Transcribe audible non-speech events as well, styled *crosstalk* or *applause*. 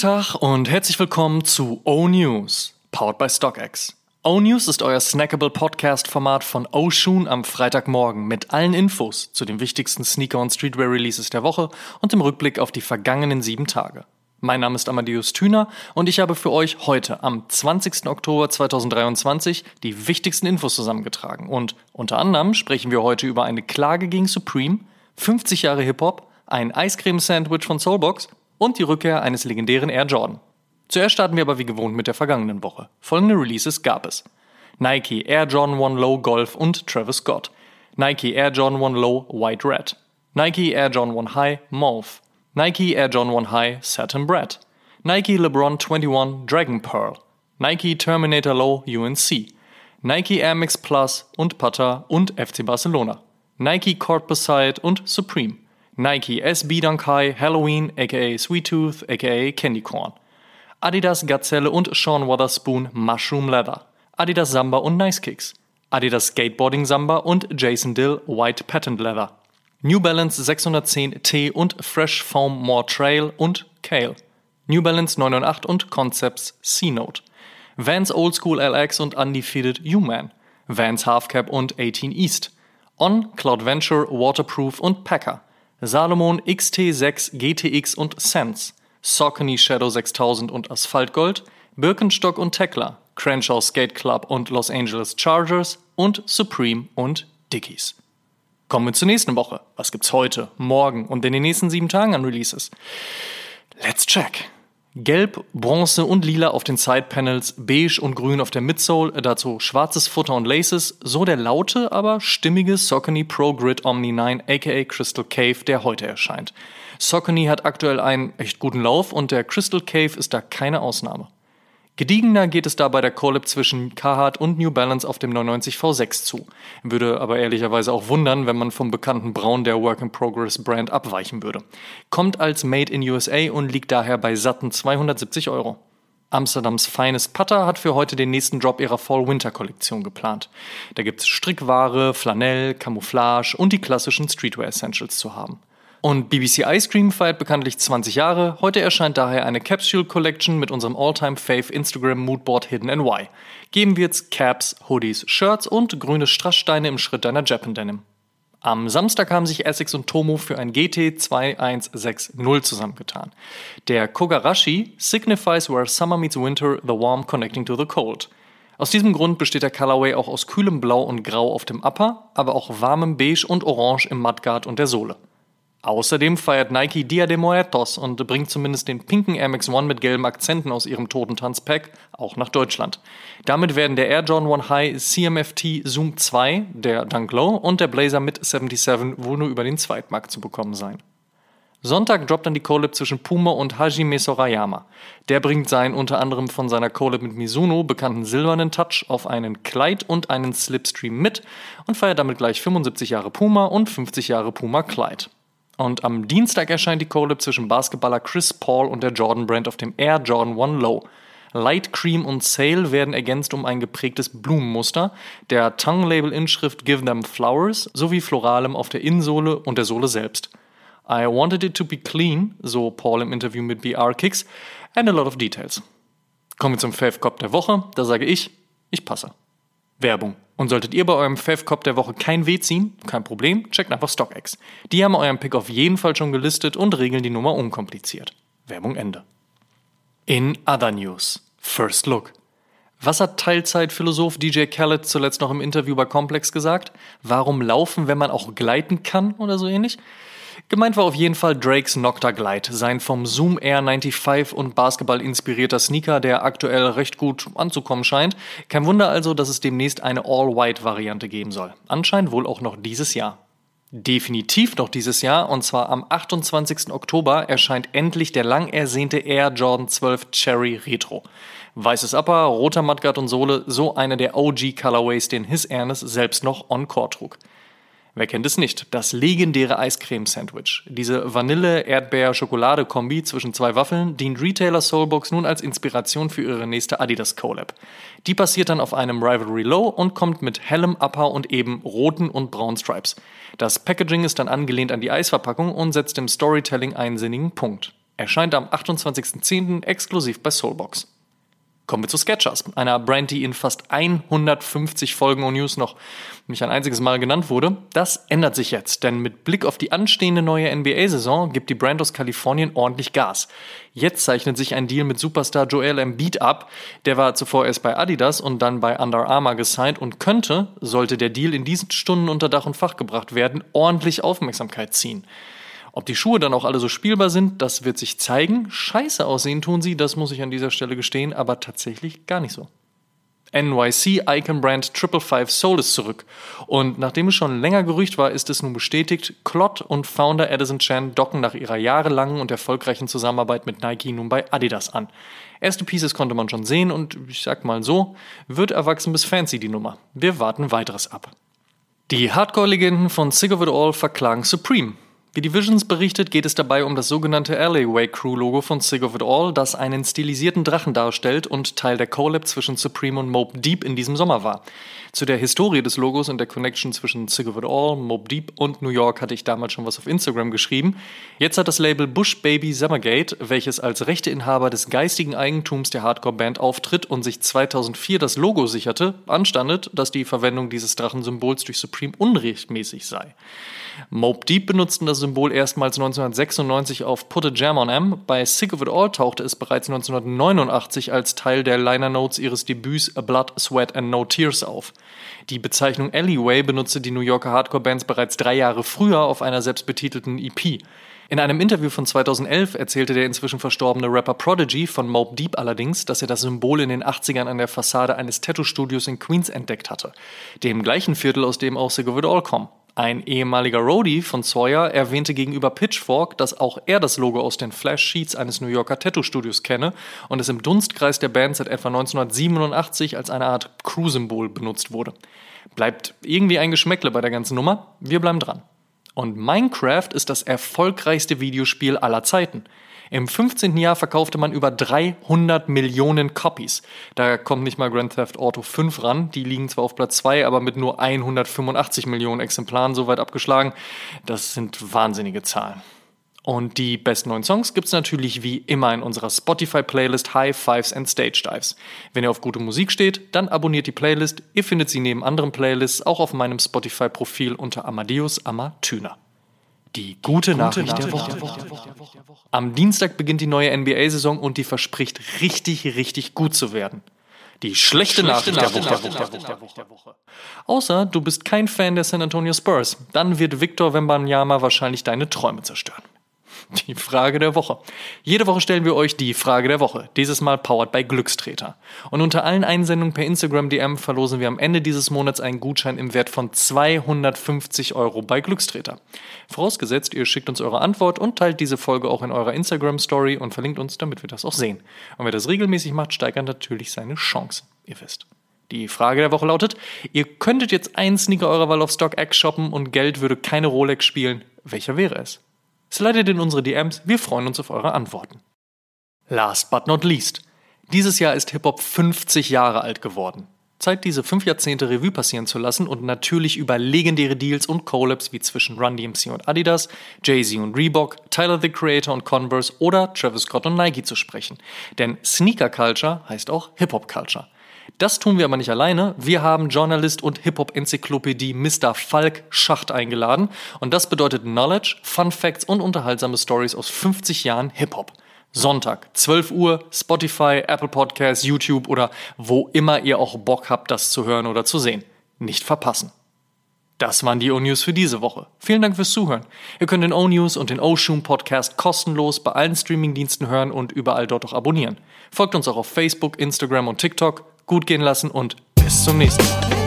Tag und herzlich willkommen zu O-News, powered by StockX. O-News ist euer snackable Podcast-Format von O-Shoon am Freitagmorgen mit allen Infos zu den wichtigsten Sneaker- und Streetwear-Releases der Woche und dem Rückblick auf die vergangenen sieben Tage. Mein Name ist Amadeus Thüner und ich habe für euch heute am 20. Oktober 2023 die wichtigsten Infos zusammengetragen. Und unter anderem sprechen wir heute über eine Klage gegen Supreme, 50 Jahre Hip-Hop, ein Eiscreme-Sandwich von Soulbox und die Rückkehr eines legendären Air Jordan. Zuerst starten wir aber wie gewohnt mit der vergangenen Woche. Folgende Releases gab es. Nike Air Jordan 1 Low Golf und Travis Scott. Nike Air Jordan 1 Low White Red. Nike Air Jordan 1 High Mauve. Nike Air Jordan 1 High Satin Bread. Nike LeBron 21 Dragon Pearl. Nike Terminator Low UNC. Nike Air Max Plus und Putter und FC Barcelona. Nike Court Beside und Supreme. Nike SB Dunk High Halloween aka Sweet Tooth aka Candy Corn. Adidas Gazelle und Sean Wotherspoon Mushroom Leather. Adidas Samba und Nice Kicks. Adidas Skateboarding Samba und Jason Dill White Patent Leather. New Balance 610 T und Fresh Foam More Trail und Kale. New Balance 908 und Concepts C-Note. Vans Old School LX und Undefeated U-Man. Vans Halfcap und 18 East. On, Cloud Venture, Waterproof und Packer. Salomon XT6 GTX und Sense, Saucony Shadow 6000 und Asphaltgold, Birkenstock und Tekla, Crenshaw Skate Club und Los Angeles Chargers und Supreme und Dickies. Kommen wir zur nächsten Woche. Was gibt's heute, morgen und in den nächsten sieben Tagen an Releases? Let's check. Gelb, Bronze und Lila auf den Sidepanels, Beige und Grün auf der Midsole, dazu schwarzes Futter und Laces, so der laute, aber stimmige Saucony Pro Grid Omni 9 aka Crystal Cave, der heute erscheint. Saucony hat aktuell einen echt guten Lauf und der Crystal Cave ist da keine Ausnahme. Gediegener geht es da bei der Collab zwischen Carhartt und New Balance auf dem 990 V6 zu. Würde aber ehrlicherweise auch wundern, wenn man vom bekannten Braun der Work-in-Progress Brand abweichen würde. Kommt als Made in USA und liegt daher bei satten 270 Euro. Amsterdams feines Putter hat für heute den nächsten Drop ihrer Fall-Winter-Kollektion geplant. Da gibt's Strickware, Flanell, Camouflage und die klassischen Streetwear-Essentials zu haben. Und BBC Ice Cream feiert bekanntlich 20 Jahre. Heute erscheint daher eine Capsule Collection mit unserem All-Time Fave Instagram Moodboard Hidden NY. Geben wird's Caps, Hoodies, Shirts und grüne Strasssteine im Schritt deiner Japan Denim. Am Samstag haben sich Essex und Tomo für ein GT 2160 zusammengetan. Der Kogarashi signifies where summer meets winter, the warm connecting to the cold. Aus diesem Grund besteht der Colorway auch aus kühlem Blau und Grau auf dem Upper, aber auch warmem Beige und Orange im Mudguard und der Sohle. Außerdem feiert Nike Dia de Muertos und bringt zumindest den pinken Air Max One mit gelben Akzenten aus ihrem Totentanz-Pack auch nach Deutschland. Damit werden der Air Jordan 1 High CMFT Zoom 2, der Dunk Low und der Blazer Mid 77 wohl nur über den Zweitmarkt zu bekommen sein. Sonntag droppt dann die Collab zwischen Puma und Hajime Sorayama. Der bringt seinen unter anderem von seiner Collab mit Mizuno bekannten silbernen Touch auf einen Kleid und einen Slipstream mit und feiert damit gleich 75 Jahre Puma und 50 Jahre Puma Kleid. Und am Dienstag erscheint die Collab zwischen Basketballer Chris Paul und der Jordan Brand auf dem Air Jordan 1 Low. Light Cream und Sail werden ergänzt um ein geprägtes Blumenmuster, der Tongue-Label-Inschrift Give Them Flowers sowie Floralem auf der Innensohle und der Sohle selbst. I wanted it to be clean, so Paul im Interview mit BR Kicks, and a lot of details. Kommen wir zum Fave Cop der Woche, da sage ich, ich passe. Werbung. Und solltet ihr bei eurem Favcop der Woche kein Weh ziehen, kein Problem, checkt einfach StockX. Die haben euren Pick auf jeden Fall schon gelistet und regeln die Nummer unkompliziert. Werbung Ende. In other news. First Look. Was hat Teilzeitphilosoph DJ Khaled zuletzt noch im Interview bei Complex gesagt? Warum laufen, wenn man auch gleiten kann oder so ähnlich? Gemeint war auf jeden Fall Drakes Nocta Glide, sein vom Zoom Air 95 und Basketball inspirierter Sneaker, der aktuell recht gut anzukommen scheint. Kein Wunder also, dass es demnächst eine All-White-Variante geben soll. Anscheinend wohl auch noch dieses Jahr. Definitiv noch dieses Jahr, und zwar am 28. Oktober erscheint endlich der lang ersehnte Air Jordan 12 Cherry Retro. Weißes Upper, roter Mudguard und Sohle, so einer der OG Colorways, den His Ernest selbst noch on Core trug. Wer kennt es nicht? Das legendäre Eiscreme-Sandwich. Diese Vanille-Erdbeer-Schokolade-Kombi zwischen zwei Waffeln dient Retailer Soulbox nun als Inspiration für ihre nächste Adidas Collab. Die passiert dann auf einem Rivalry Low und kommt mit hellem Upper und eben roten und braunen Stripes. Das Packaging ist dann angelehnt an die Eisverpackung und setzt dem Storytelling einen sinnigen Punkt. Erscheint am 28.10. exklusiv bei Soulbox. Kommen wir zu Sketchers, einer Brand, die in fast 150 Folgen und News noch nicht ein einziges Mal genannt wurde. Das ändert sich jetzt, denn mit Blick auf die anstehende neue NBA-Saison gibt die Brand aus Kalifornien ordentlich Gas. Jetzt zeichnet sich ein Deal mit Superstar Joel Embiid ab. Der war zuvor erst bei Adidas und dann bei Under Armour gesigned und könnte, sollte der Deal in diesen Stunden unter Dach und Fach gebracht werden, ordentlich Aufmerksamkeit ziehen. Ob die Schuhe dann auch alle so spielbar sind, das wird sich zeigen. Scheiße aussehen tun sie, das muss ich an dieser Stelle gestehen, aber tatsächlich gar nicht so. NYC Icon Brand Triple Five Soul ist zurück. Und nachdem es schon länger Gerücht war, ist es nun bestätigt, Klott und Founder Edison Chan docken nach ihrer jahrelangen und erfolgreichen Zusammenarbeit mit Nike nun bei Adidas an. Erste Pieces konnte man schon sehen und ich sag mal so, wird erwachsen bis fancy die Nummer. Wir warten weiteres ab. Die Hardcore-Legenden von Sick of It All verklagen Supreme. Wie die Visions berichtet, geht es dabei um das sogenannte Alleyway Crew Logo von Sig of It All, das einen stilisierten Drachen darstellt und Teil der Collab zwischen Supreme und Mope Deep in diesem Sommer war. Zu der Historie des Logos und der Connection zwischen Sig of It All, Mope Deep und New York hatte ich damals schon was auf Instagram geschrieben. Jetzt hat das Label Bush Baby Summergate, welches als Rechteinhaber des geistigen Eigentums der Hardcore-Band auftritt und sich 2004 das Logo sicherte, anstandet, dass die Verwendung dieses Drachensymbols durch Supreme unrechtmäßig sei. Mope Deep benutzten das Symbol erstmals 1996 auf Put a Jam on M. Bei Sick of It All tauchte es bereits 1989 als Teil der Liner Notes ihres Debüts A Blood, Sweat and No Tears auf. Die Bezeichnung Alleyway benutzte die New Yorker Hardcore-Bands bereits drei Jahre früher auf einer selbstbetitelten EP. In einem Interview von 2011 erzählte der inzwischen verstorbene Rapper Prodigy von Mope Deep allerdings, dass er das Symbol in den 80ern an der Fassade eines Tattoo-Studios in Queens entdeckt hatte. Dem gleichen Viertel, aus dem auch Sick of It All kommt. Ein ehemaliger Roadie von Sawyer erwähnte gegenüber Pitchfork, dass auch er das Logo aus den Flash Sheets eines New Yorker Tattoo-Studios kenne und es im Dunstkreis der Band seit etwa 1987 als eine Art Crew-Symbol benutzt wurde. Bleibt irgendwie ein Geschmäckle bei der ganzen Nummer? Wir bleiben dran. Und Minecraft ist das erfolgreichste Videospiel aller Zeiten. Im 15. Jahr verkaufte man über 300 Millionen Copies. Da kommt nicht mal Grand Theft Auto 5 ran. Die liegen zwar auf Platz 2, aber mit nur 185 Millionen Exemplaren so weit abgeschlagen. Das sind wahnsinnige Zahlen. Und die besten neuen Songs gibt's natürlich wie immer in unserer Spotify-Playlist High Fives and Stage Dives. Wenn ihr auf gute Musik steht, dann abonniert die Playlist. Ihr findet sie neben anderen Playlists auch auf meinem Spotify-Profil unter Amadeus Amatüner. Die gute, Nachricht, Nachricht, der, Woche. Der, Woche. der Woche. Am Dienstag beginnt die neue NBA-Saison und die verspricht richtig, richtig gut zu werden. Die schlechte, schlechte Nachricht, der, Woche. der Woche. Außer du bist kein Fan der San Antonio Spurs, dann wird Victor Wembanyama wahrscheinlich deine Träume zerstören. *laughs* Die Frage der Woche. Jede Woche stellen wir euch die Frage der Woche. Dieses Mal powered by Glückstreter. Und unter allen Einsendungen per Instagram DM verlosen wir am Ende dieses Monats einen Gutschein im Wert von 250 Euro bei Glückstreter. Vorausgesetzt, ihr schickt uns eure Antwort und teilt diese Folge auch in eurer Instagram Story und verlinkt uns, damit wir das auch sehen. Und wer das regelmäßig macht, steigert natürlich seine Chancen. Ihr wisst. Die Frage der Woche lautet, ihr könntet jetzt einen Sneaker eurer Wahl auf StockX shoppen und Geld würde keine Rolex spielen. Welcher wäre es? Slidet in unsere DMs, wir freuen uns auf eure Antworten. Last but not least. Dieses Jahr ist Hip-Hop 50 Jahre alt geworden. Zeit, diese fünf Jahrzehnte Revue passieren zu lassen und natürlich über legendäre Deals und Collabs wie zwischen Run DMC und Adidas, Jay-Z und Reebok, Tyler the Creator und Converse oder Travis Scott und Nike zu sprechen. Denn Sneaker Culture heißt auch Hip-Hop Culture. Das tun wir aber nicht alleine. Wir haben Journalist und Hip-Hop-Enzyklopädie Mr. Falk Schacht eingeladen. Und das bedeutet Knowledge, Fun Facts und unterhaltsame Stories aus 50 Jahren Hip-Hop. Sonntag, 12 Uhr, Spotify, Apple Podcasts, YouTube oder wo immer ihr auch Bock habt, das zu hören oder zu sehen. Nicht verpassen. Das waren die O-News für diese Woche. Vielen Dank fürs Zuhören. Ihr könnt den O-News und den O-Shoom Podcast kostenlos bei allen Streamingdiensten hören und überall dort auch abonnieren. Folgt uns auch auf Facebook, Instagram und TikTok gut gehen lassen und bis zum nächsten Mal.